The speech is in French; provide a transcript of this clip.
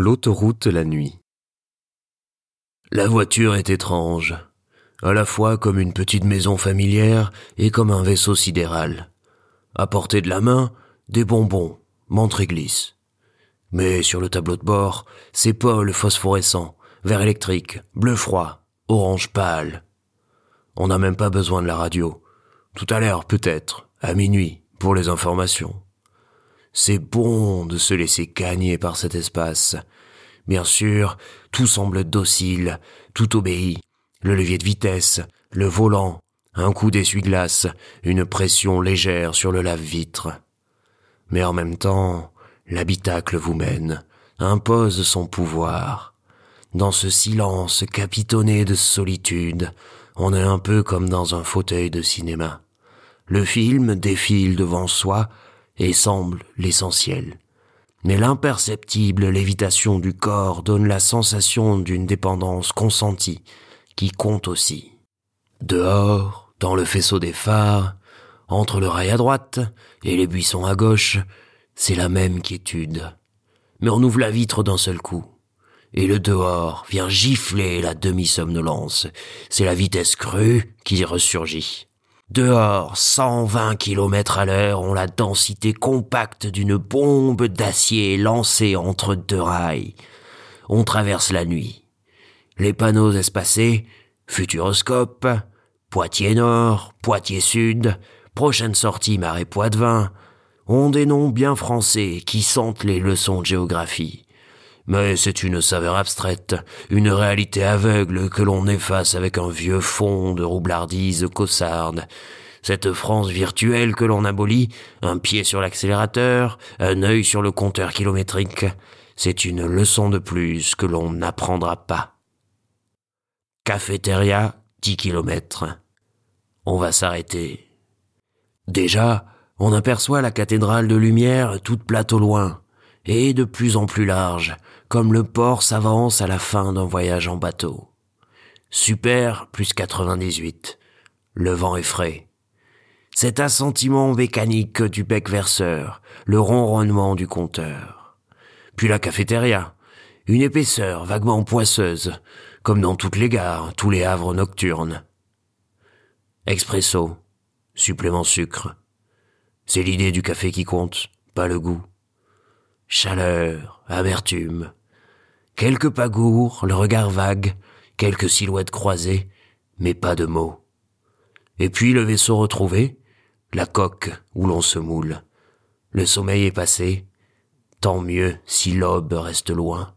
L'autoroute la nuit. La voiture est étrange, à la fois comme une petite maison familière et comme un vaisseau sidéral. À portée de la main, des bonbons, montre et glisse. Mais sur le tableau de bord, c'est pôles phosphorescents, vert électrique, bleu froid, orange pâle. On n'a même pas besoin de la radio. Tout à l'heure, peut-être, à minuit, pour les informations. C'est bon de se laisser gagner par cet espace. Bien sûr, tout semble docile, tout obéit. Le levier de vitesse, le volant, un coup d'essuie-glace, une pression légère sur le lave-vitre. Mais en même temps, l'habitacle vous mène, impose son pouvoir. Dans ce silence capitonné de solitude, on est un peu comme dans un fauteuil de cinéma. Le film défile devant soi, et semble l'essentiel. Mais l'imperceptible lévitation du corps donne la sensation d'une dépendance consentie, qui compte aussi. Dehors, dans le faisceau des phares, entre le rail à droite et les buissons à gauche, c'est la même quiétude. Mais on ouvre la vitre d'un seul coup. Et le dehors vient gifler la demi-somnolence. C'est la vitesse crue qui ressurgit. Dehors, 120 km à l'heure ont la densité compacte d'une bombe d'acier lancée entre deux rails. On traverse la nuit. Les panneaux espacés, Futuroscope, Poitiers Nord, Poitiers Sud, prochaine sortie Marais Poitevin, ont des noms bien français qui sentent les leçons de géographie. Mais c'est une saveur abstraite, une réalité aveugle que l'on efface avec un vieux fond de roublardise caussarde. Cette France virtuelle que l'on abolit, un pied sur l'accélérateur, un œil sur le compteur kilométrique, c'est une leçon de plus que l'on n'apprendra pas. Cafétéria, 10 kilomètres. On va s'arrêter. Déjà, on aperçoit la cathédrale de lumière toute plate au loin, et de plus en plus large, comme le port s'avance à la fin d'un voyage en bateau. Super plus 98. Le vent est frais. Cet assentiment mécanique du bec verseur, le ronronnement du compteur. Puis la cafétéria, une épaisseur vaguement poisseuse, comme dans toutes les gares, tous les havres nocturnes. Expresso, supplément sucre. C'est l'idée du café qui compte, pas le goût. Chaleur, amertume, Quelques pagours, le regard vague, quelques silhouettes croisées, mais pas de mots. Et puis le vaisseau retrouvé, la coque où l'on se moule. Le sommeil est passé, tant mieux si l'aube reste loin.